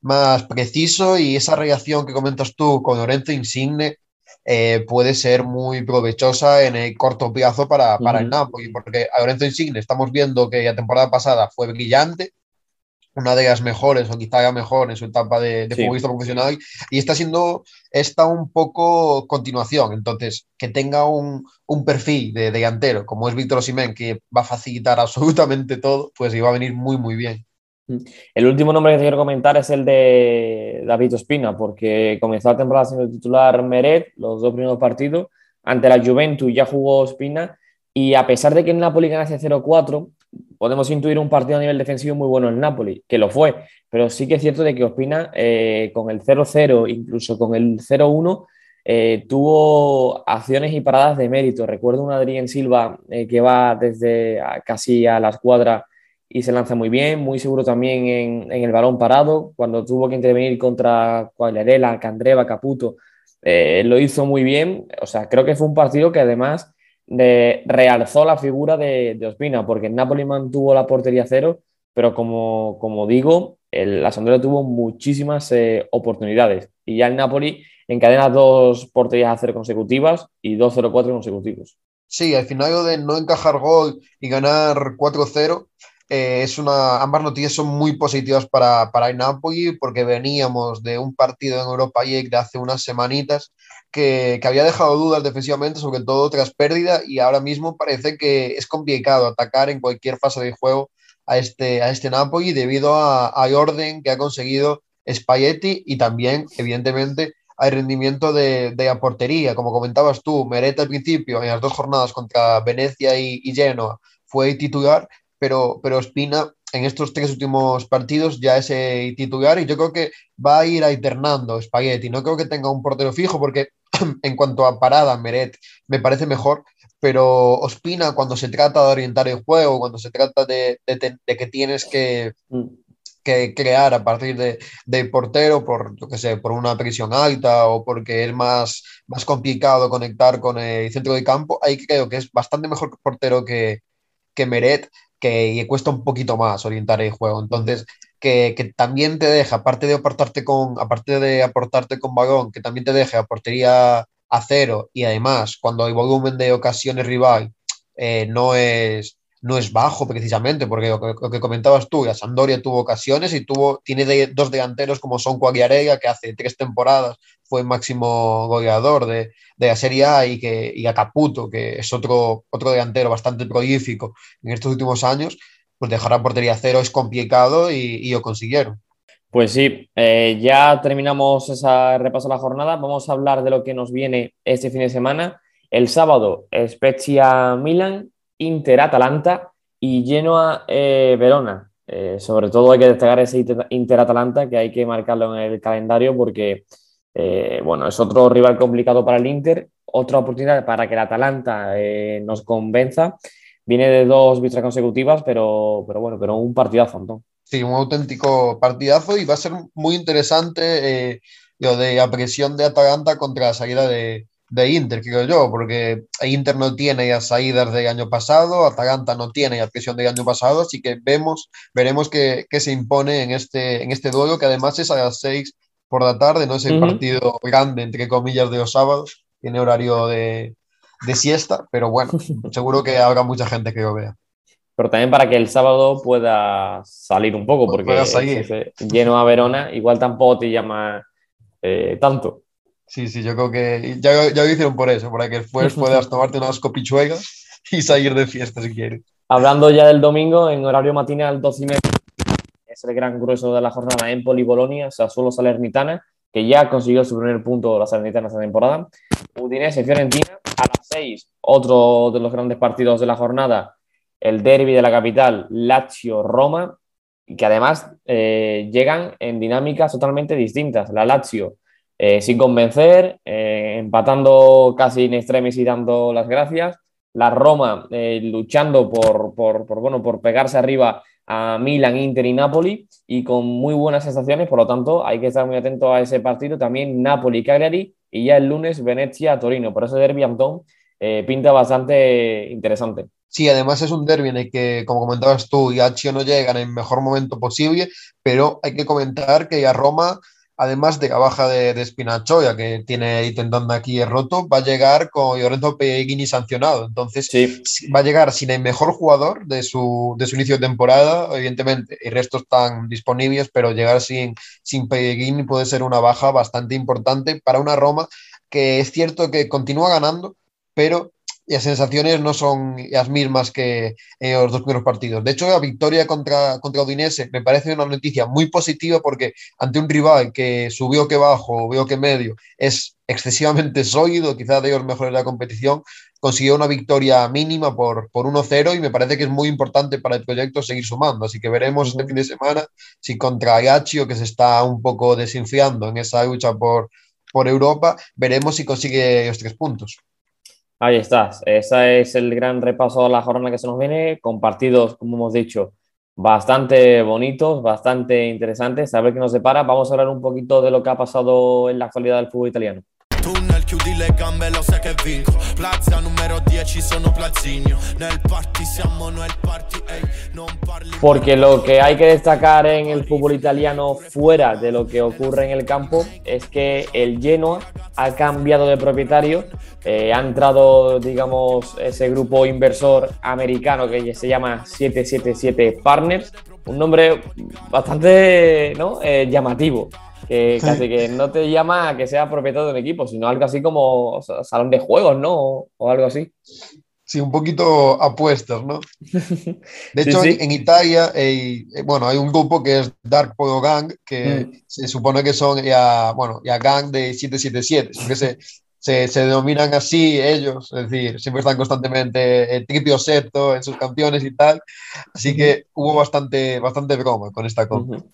D: más preciso y esa reacción que comentas tú con Lorenzo Insigne eh, puede ser muy provechosa en el corto plazo para, para el Napoli, porque a Lorenzo Insigne estamos viendo que la temporada pasada fue brillante, una de las mejores o quizá la mejor en su etapa de, de futbolista profesional y está siendo esta un poco continuación. Entonces, que tenga un, un perfil de, delantero como es Víctor Osimén, que va a facilitar absolutamente todo, pues iba a venir muy, muy bien.
C: El último nombre que te quiero comentar es el de David Ospina, porque comenzó la temporada siendo titular Meret, los dos primeros partidos, ante la Juventus ya jugó Ospina, y a pesar de que el Napoli ganase 0-4, podemos intuir un partido a nivel defensivo muy bueno en Napoli, que lo fue, pero sí que es cierto de que Ospina eh, con el 0-0, incluso con el 0-1, eh, tuvo acciones y paradas de mérito. Recuerdo un Adrián Silva eh, que va desde casi a la escuadra y se lanza muy bien, muy seguro también en, el balón parado, cuando tuvo que intervenir contra Cuagliarella, Candreva, Caputo, lo hizo muy bien. O sea, creo que fue un partido que además de, realzó la figura de, Ospina, porque el Napoli mantuvo la portería cero, pero como, como digo, el, Sampdoria tuvo muchísimas eh, oportunidades y ya el Napoli encadena dos porterías a cero consecutivas y dos 0-4 consecutivos.
D: Sí, al final de no encajar gol y ganar 4-0, eh, es una, ambas noticias son muy positivas para, para el Napoli porque veníamos de un partido en Europa League de hace unas semanitas que, que, había dejado dudas defensivamente, sobre todo tras pérdida, y ahora mismo parece que es complicado atacar en cualquier fase de juego a este, a este Napoli debido a, orden que ha conseguido Spalletti y también, evidentemente, al rendimiento de, de, la portería. Como comentabas tú, Mereta al principio, en las dos jornadas contra Venecia y, y Genoa, fue titular, pero, pero Spina en estos tres últimos partidos ya es titular y yo creo que va a ir alternando Spaghetti. No creo que tenga un portero fijo porque en cuanto a parada, Meret me parece mejor, pero Ospina cuando se trata de orientar el juego, cuando se trata de, que tienes que, mm. que, crear a partir de, del portero por, yo que sé, por una presión alta o porque es más, más complicado conectar con el centro de campo, ahí creo que es bastante mejor portero que, que Meret que cuesta un poquito más orientar el juego. Entonces, que, que, también te deja, aparte de aportarte con, aparte de aportarte con balón, que también te deje a portería a cero y además cuando el volumen de ocasiones rival eh, no es no es bajo precisamente, porque lo que, comentabas tú, la Sandoria tuvo ocasiones y tuvo, tiene dos delanteros como son Cuagliarega, que hace tres temporadas fue máximo goleador de, la Serie A, y, que, y a Caputo, que es otro, otro delantero bastante prolífico en estos últimos años, pues dejar a portería cero es complicado y, y lo consiguieron.
C: Pues sí, eh, ya terminamos esa repaso de la jornada. Vamos a hablar de lo que nos viene este fin de semana. El sábado, Spezia Milan, Inter Atalanta y Genoa eh. Eh, sobre todo hay que destacar ese Inter Atalanta que hay que marcarlo en el calendario porque eh, bueno, es otro rival complicado para el Inter, otra oportunidad para que el Atalanta nos convenza. Viene de dos victorias consecutivas, pero, pero bueno, pero un partidazo.
D: Sí, un auténtico partidazo y va a ser muy interesante lo de la presión de Atalanta contra la salida de, de Inter, creo yo, porque Inter no tiene las salidas del año pasado, Atalanta no tiene la presión del año pasado, así que vemos, veremos qué, se impone en este, en este duelo, que además es a las 6 por la tarde, no es el partido grande, entre comillas, de los sábados, tiene horario de, de siesta, pero bueno, seguro que habrá mucha gente que lo vea.
C: Pero también para que el sábado pueda salir un poco, porque lleno a Verona, igual tampoco te llama eh, tanto.
D: Sí, sí, yo creo que ya, ya lo hicieron por eso, para que después puedas tomarte unas copichuegas y salir de fiesta si quieres.
C: Hablando ya del domingo, en horario matinal 12 y media, es el gran grueso de la jornada Empoli Bolonia, Sassuolo Salernitana, que ya consiguió su primer punto la Salernitana esta temporada. Udinese Fiorentina, a las 6, otro de los grandes partidos de la jornada, el derby de la capital, Lazio Roma, y que además eh, llegan en dinámicas totalmente distintas. La Lazio eh, sin convencer, eh, empatando casi en extremis y dando las gracias. La Roma eh, luchando por, por, bueno, por pegarse arriba a Milan, Inter y Napoli y con muy buenas sensaciones, por lo tanto hay que estar muy atento a ese partido. También Napoli, Cagliari y ya el lunes Venecia, Torino. Por eso derby, Antón, pinta bastante interesante.
D: Sí, además es un derby en el que, como comentabas tú, y Achio no llegan en el mejor momento posible, pero hay que comentar que a Roma además de la baja de, de que tiene tendón aquí roto, va a llegar con Lorenzo Pellegrini sancionado. Entonces, va a llegar sin el mejor jugador de su, de su inicio de temporada, evidentemente. El resto están disponibles, pero llegar sin, sin Pellegrini puede ser una baja bastante importante para una Roma que es cierto que continúa ganando, pero las sensaciones no son las mismas que en los dos primeros partidos. De hecho, la victoria contra, contra Udinese me parece una noticia muy positiva porque ante un rival que subió que bajo, veo que medio, es excesivamente sólido, quizá de los mejores de la competición, consiguió una victoria mínima por, por 1-0 y me parece que es muy importante para el proyecto seguir sumando. Así que veremos este fin de semana si contra Agaccio, que se está un poco desinfriando en esa lucha por, por Europa, veremos si consigue los tres puntos.
C: Ahí estás. Ese es el gran repaso de la jornada que se nos viene, con partidos, como hemos dicho, bastante bonitos, bastante interesantes. A ver qué nos depara. Vamos a hablar un poquito de lo que ha pasado en la actualidad del fútbol italiano.
B: Tunnel, chiudi le gambe, lo sai che vinco. Plaza numero 10, sono Plazinio. Nel party siamo noi il party, ey, non parli.
C: Porque lo que hay que destacar en el fútbol italiano fuera de lo que ocurre en el campo es que el Genoa ha cambiado de propietario, eh, ha entrado, digamos, ese grupo inversor americano que se llama 777 Partners, un nombre bastante ¿no? eh, llamativo que casi que no te llama a que sea propietario de un equipo, sino algo así como salón de juegos, ¿no? O, algo así.
D: Sí, un poquito apuestas, ¿no? De hecho,
C: sí, sí.
D: En, Italia, eh, bueno, hay un grupo que es Dark Polo Gang, que
C: Mm.
D: se supone que son ya, bueno, ya gang de 777, que se, se, se denominan así ellos, es decir, siempre están constantemente el tripio seto en sus canciones y tal, así que hubo bastante, bastante broma con esta compra.
C: Ujú.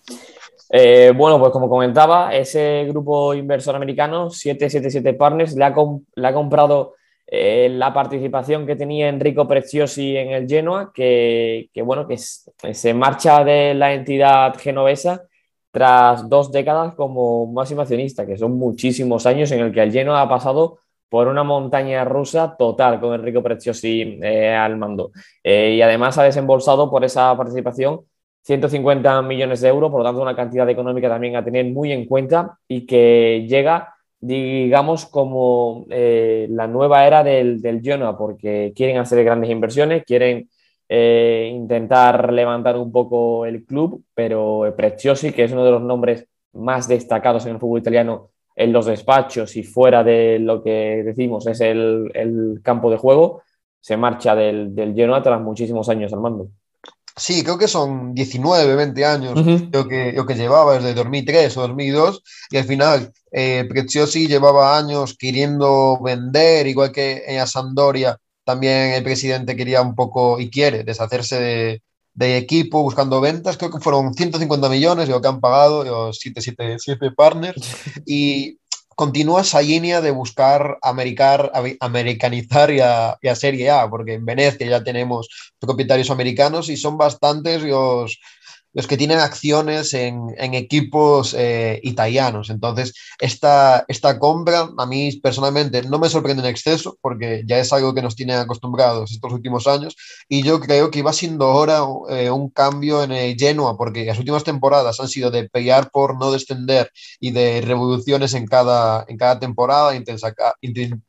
C: Eh, bueno, pues como comentaba, ese grupo inversor americano, 777 Partners, le ha, le ha comprado eh, la participación que tenía Enrico Preziosi en el Genoa, que, bueno, que se marcha de la entidad genovesa tras dos décadas como máximo accionista, que son muchísimos años en el que el Genoa ha pasado por una montaña rusa total con Enrico Preziosi eh, al mando. Eh, y además ha desembolsado por esa participación 150 millones de euros, por lo tanto una cantidad económica también a tener muy en cuenta y que llega, digamos, como eh, la nueva era del, del Genoa, porque quieren hacer grandes inversiones, quieren eh, intentar levantar un poco el club, pero Preziosi, que es uno de los nombres más destacados en el fútbol italiano en los despachos y fuera de lo que decimos es el, el campo de juego, se marcha del, del Genoa tras muchísimos años al mando.
D: Sí, creo que son 19, 20 años
C: Ujú.
D: lo que, lo que llevaba desde 2003 o 2002 y al final eh, Preziosi llevaba años queriendo vender, igual que en la Sampdoria también el presidente quería un poco y quiere deshacerse de, de equipo buscando ventas, creo que fueron 150 millones lo que han pagado los 777 partners y continúa esa línea de buscar americanizar y a, y A, porque en Venecia ya tenemos propietarios americanos y son bastantes los, los que tienen acciones en, en equipos eh, italianos. Entonces, esta, esta compra a mí personalmente no me sorprende en exceso, porque ya es algo que nos tienen acostumbrados estos últimos años, y yo creo que iba siendo ahora eh, un cambio en el Genoa, porque las últimas temporadas han sido de pelear por no descender y de revoluciones en cada, en cada temporada,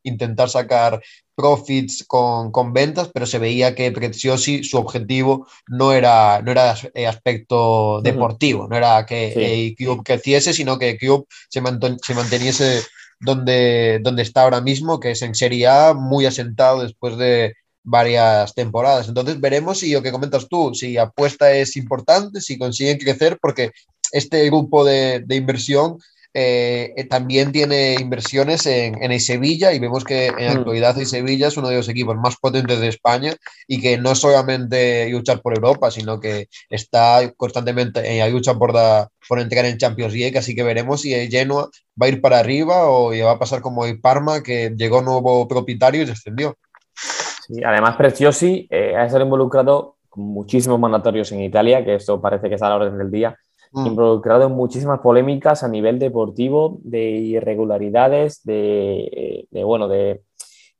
D: intentar sacar profits con, con, ventas, pero se veía que Preziosi, su objetivo no era, no era el deportivo, uh -huh. no era que sí. el club creciese, sino que el club se, se manteniese donde, donde está ahora mismo, que es en Serie A, muy asentado después de varias temporadas. Entonces veremos si lo que comentas tú, si apuesta es importante, si consiguen crecer, porque este grupo de, de inversión eh, también tiene inversiones en, en, el Sevilla y vemos que en la actualidad el Sevilla es uno de los equipos más potentes de España y que no solamente luchar por Europa, sino que está constantemente en la lucha por entrar en Champions League, así que veremos si el Genoa va a ir para arriba o va a pasar como el Parma, que llegó nuevo propietario y descendió.
C: Sí, además Preziosi eh, ha estado involucrado con muchísimos mandatorios en Italia, que esto parece que está a la orden del día, mm. involucrado en muchísimas polémicas a nivel deportivo, de irregularidades, de, de, bueno, de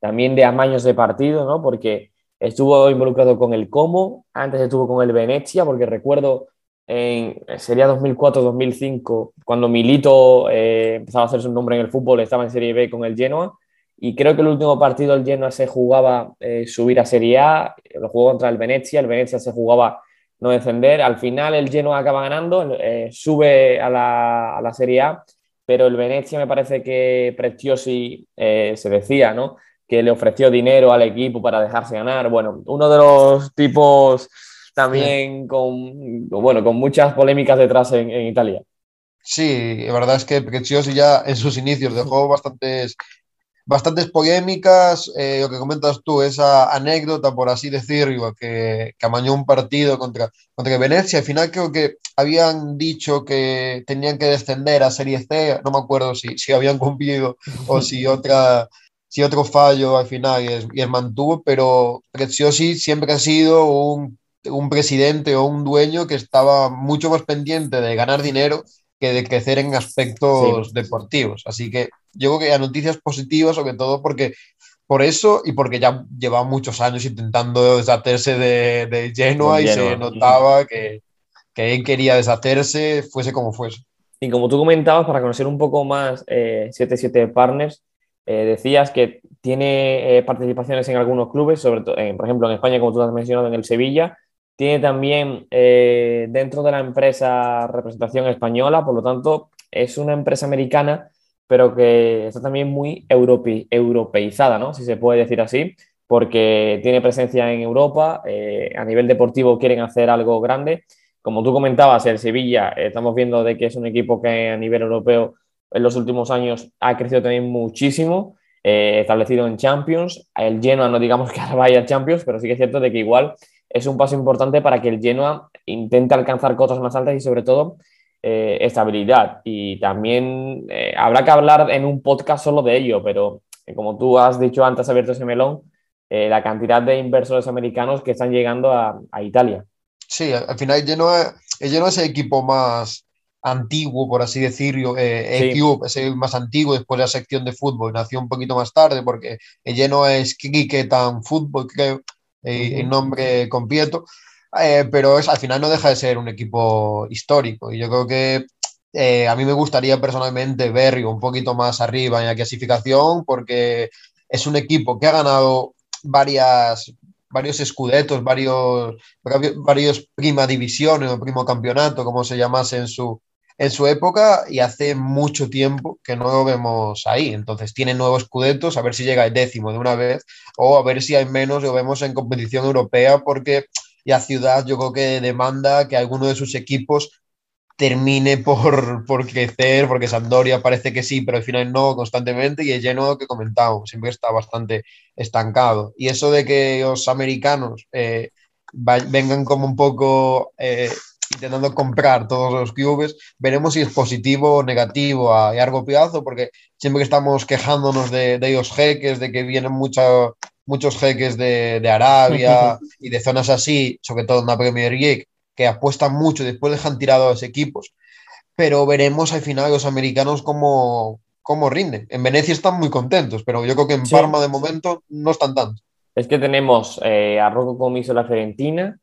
C: también de amaños de partido, ¿no? Porque estuvo involucrado con el Como, antes estuvo con el Venecia, porque recuerdo en sería 2004-2005, cuando Milito eh, empezaba a hacer su nombre en el fútbol, estaba en Serie B con el Genoa, y creo que el último partido el Genoa se jugaba eh, subir a Serie A, lo jugó contra el Venecia, el Venecia se jugaba no descender, al final el Genoa acaba ganando, eh, sube a la, a la, Serie A, pero el Venecia me parece que Preziosi eh, se decía, ¿no? que le ofreció dinero al equipo para dejarse ganar. Bueno, uno de los tipos también con, bueno, con muchas polémicas detrás en, en Italia.
D: Sí, la verdad es que Preziosi ya en sus inicios dejó bastantes, bastantes polémicas. Eh, lo que comentas tú, esa anécdota, por así decirlo, que, que amañó un partido contra, contra Venecia. Al final creo que habían dicho que tenían que descender a Serie C. No me acuerdo si, si habían cumplido o si otra si otro fallo al final y es, y es mantuvo, pero Preziosi siempre ha sido un, un presidente o un dueño que estaba mucho más pendiente de ganar dinero que de crecer en aspectos sí. deportivos. Así que yo creo que hay noticias positivas, sobre todo porque por eso y porque ya lleva muchos años intentando deshacerse de, de Genoa, y se notaba que, que, él quería deshacerse, fuese como fuese.
C: Y como tú comentabas, para conocer un poco más eh, 77 Partners, eh, decías que tiene eh, participaciones en algunos clubes, sobre todo, por ejemplo, en España, como tú has mencionado, en el Sevilla, tiene también eh, dentro de la empresa representación española, por lo tanto es una empresa americana, pero que está también muy europe europeizada, ¿no? si se puede decir así, porque tiene presencia en Europa, eh, a nivel deportivo quieren hacer algo grande. Como tú comentabas, el Sevilla, eh, estamos viendo de que es un equipo que a nivel europeo en los últimos años ha crecido también muchísimo, eh, establecido en Champions. El Genoa no digamos que ahora vaya a Champions, pero sí que es cierto de que igual es un paso importante para que el Genoa intente alcanzar cotas más altas y sobre todo eh, estabilidad. Y también eh, habrá que hablar en un podcast solo de ello, pero eh, como tú has dicho antes, abierto ese melón, la cantidad de inversores americanos que están llegando a, a Italia.
D: Sí, al final el Genoa, el Genoa es el equipo más antiguo, por así decirlo, eh, sí. es el más antiguo después de la sección de fútbol, nació un poquito más tarde porque el Genoa es cricket and fútbol, creo, eh, el nombre completo, eh, pero es, al final no deja de ser un equipo histórico. Y yo creo que eh, a mí me gustaría personalmente verlo un poquito más arriba en la clasificación porque es un equipo que ha ganado varias, varios escudetos, varios, varios prima divisiones o primo campeonato, como se llamase en su, en su época y hace mucho tiempo que no lo vemos ahí. Entonces tiene nuevos escudetos, a ver si llega el décimo de una vez o a ver si hay menos lo vemos en competición europea porque ya Ciudad yo creo que demanda que alguno de sus equipos termine por, crecer, porque Sampdoria parece que sí, pero al final no constantemente, y el lleno que comentamos, siempre está bastante estancado. Y eso de que los americanos eh, vengan como un poco eh, intentando comprar todos los clubes, veremos si es positivo o negativo a largo plazo, porque siempre que estamos quejándonos de, de los jeques, de que vienen mucho, muchos jeques de, de Arabia y de zonas así, sobre todo en la Premier League, que apuestan mucho y después dejan tirados a los equipos, pero veremos al final los americanos cómo, cómo rinden. En Venecia están muy contentos, pero yo creo que en sí. Parma de momento no están tanto.
C: Es que tenemos eh, a Rocco Comiso la Fiorentina,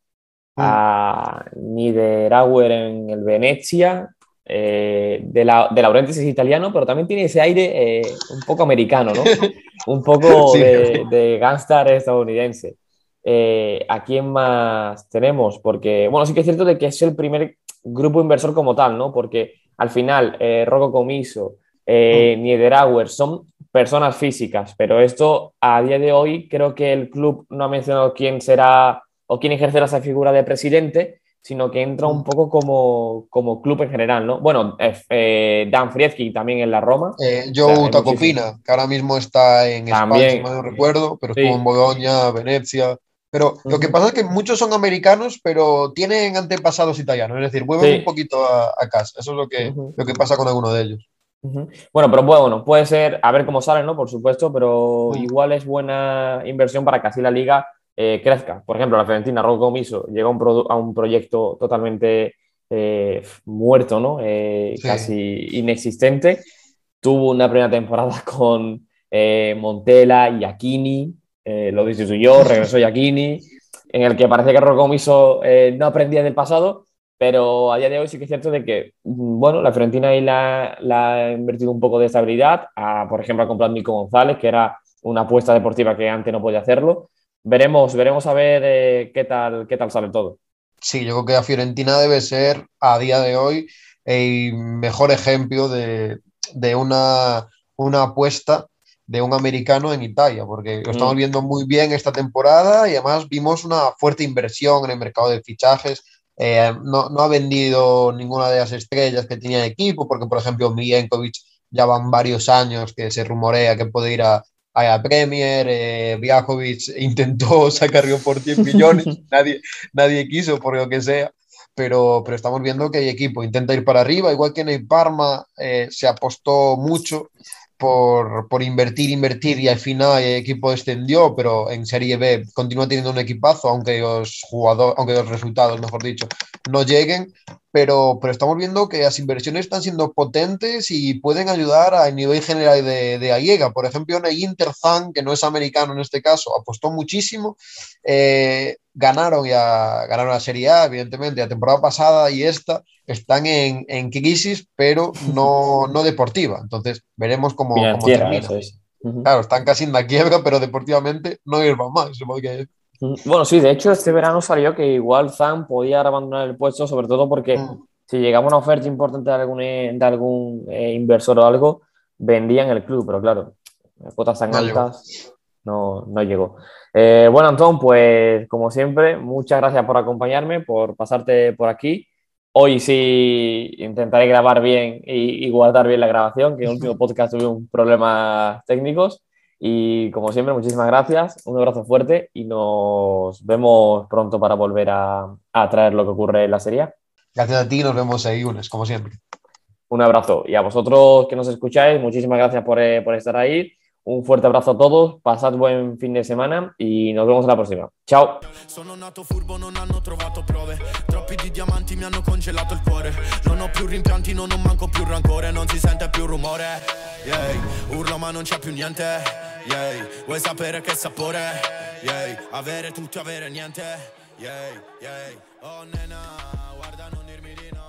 C: a Niederauer en el Venecia, eh, de, la, de Laurentiis es italiano, pero también tiene ese aire eh, un poco americano, ¿no? un poco sí. de, de gángster estadounidense. Eh, ¿A quién más tenemos? Porque, bueno, sí que es cierto de que es el primer grupo inversor como tal, ¿no? Porque al final, Rocco Comiso, eh, mm. Niederauer son personas físicas, pero esto a día de hoy creo que el club no ha mencionado quién será o quién ejercerá esa figura de presidente, sino que entra un poco como, como club en general, ¿no? Bueno, eh, Dan Friedkin también en la Roma.
D: Eh, Joe o sea, Tacopina, que ahora mismo está en también, España, si no recuerdo, pero sí. estuvo en Bolonia, Venecia. Pero lo que pasa es que muchos son americanos, pero tienen antepasados italianos, es decir, vuelven sí. un poquito a, a, casa. Eso es lo que, uh -huh. lo que pasa con alguno de ellos.
C: Uh -huh. Bueno, pero bueno, puede ser, a ver cómo sale, ¿no? Por supuesto, pero uh -huh. igual es buena inversión para que así la liga eh, crezca. Por ejemplo, la Fiorentina, Rocco Miso, llega a un, a un proyecto totalmente eh, muerto, ¿no? Eh, sí. Casi inexistente. Tuvo una primera temporada con eh, Montella y Aquini, eh, lo destituyó, regresó Giacchini, en el que parece que Rocco eh, no aprendía del pasado, pero a día de hoy sí que es cierto de que, mm, bueno, la Fiorentina ahí la, la ha invertido un poco de estabilidad, a, por ejemplo, ha comprado Nico González, que era una apuesta deportiva que antes no podía hacerlo. Veremos, veremos a ver eh, qué, tal, qué tal sale todo.
D: Sí, yo creo que la Fiorentina debe ser a día de hoy el mejor ejemplo de, de una, una apuesta de un americano en Italia, porque lo estamos
C: Mm.
D: viendo muy bien esta temporada y además vimos una fuerte inversión en el mercado de fichajes. Eh, no, no ha vendido ninguna de las estrellas que tenía el equipo, porque por ejemplo Milenkovic ya van varios años que se rumorea que puede ir a, a la Premier, eh, Vlahovic intentó sacarlo por 10 millones, nadie, nadie quiso por lo que sea, pero, pero estamos viendo que el equipo intenta ir para arriba, igual que en el Parma eh, se apostó mucho por, por invertir, invertir y al final el equipo descendió, pero en Serie B continúa teniendo un equipazo, aunque los jugadores, aunque los resultados, mejor dicho, no lleguen, pero, pero estamos viendo que las inversiones están siendo potentes y pueden ayudar al nivel general de, de la liga. Por ejemplo, en el Inter Zan, que no es americano en este caso, apostó muchísimo, eh, ganaron, ya, ganaron la Serie A, evidentemente, la temporada pasada y esta están en, en crisis, pero no, no deportiva. Entonces, veremos cómo, cómo termina.
C: es. Ujú.
D: Claro, están casi en la quiebra, pero deportivamente no decir.
C: Ujú. Bueno, sí, de hecho este verano salió que igual Zan podía abandonar el puesto, sobre todo porque
D: Mm.
C: si llegaba una oferta importante de algún, eh, de algún eh, inversor o algo, vendían el club, pero claro, cuotas tan
D: No
C: altas no, no llegó. Eh, bueno, Antón, pues como siempre, muchas gracias por acompañarme, por pasarte por aquí. Hoy sí intentaré grabar bien y, y guardar bien la grabación, que en el último podcast tuve un problemas técnicos. Y como siempre, muchísimas gracias, un abrazo fuerte y nos vemos pronto para volver a, a traer lo que ocurre en la serie.
D: Gracias a ti, nos vemos el lunes, como siempre.
C: Un abrazo. Y a vosotros que nos escucháis, muchísimas gracias por, eh, por estar ahí. Un fuerte abrazo a todos, pasad buen fin de semana y nos vemos en la próxima. Chao.
B: Sono nato furbo, non hanno trovato prove. Troppi di diamanti mi hanno congelato il cuore. Non ho più rimpianti, non ho manco più rancore. Non si sente più rumore. Yeah. Urlo ma non c'è più niente. Yeah. Vuoi sapere che sapore? Yeah. Avere tutto, avere niente. Yeah. Yeah. Oh nena, guarda non dirmi di no.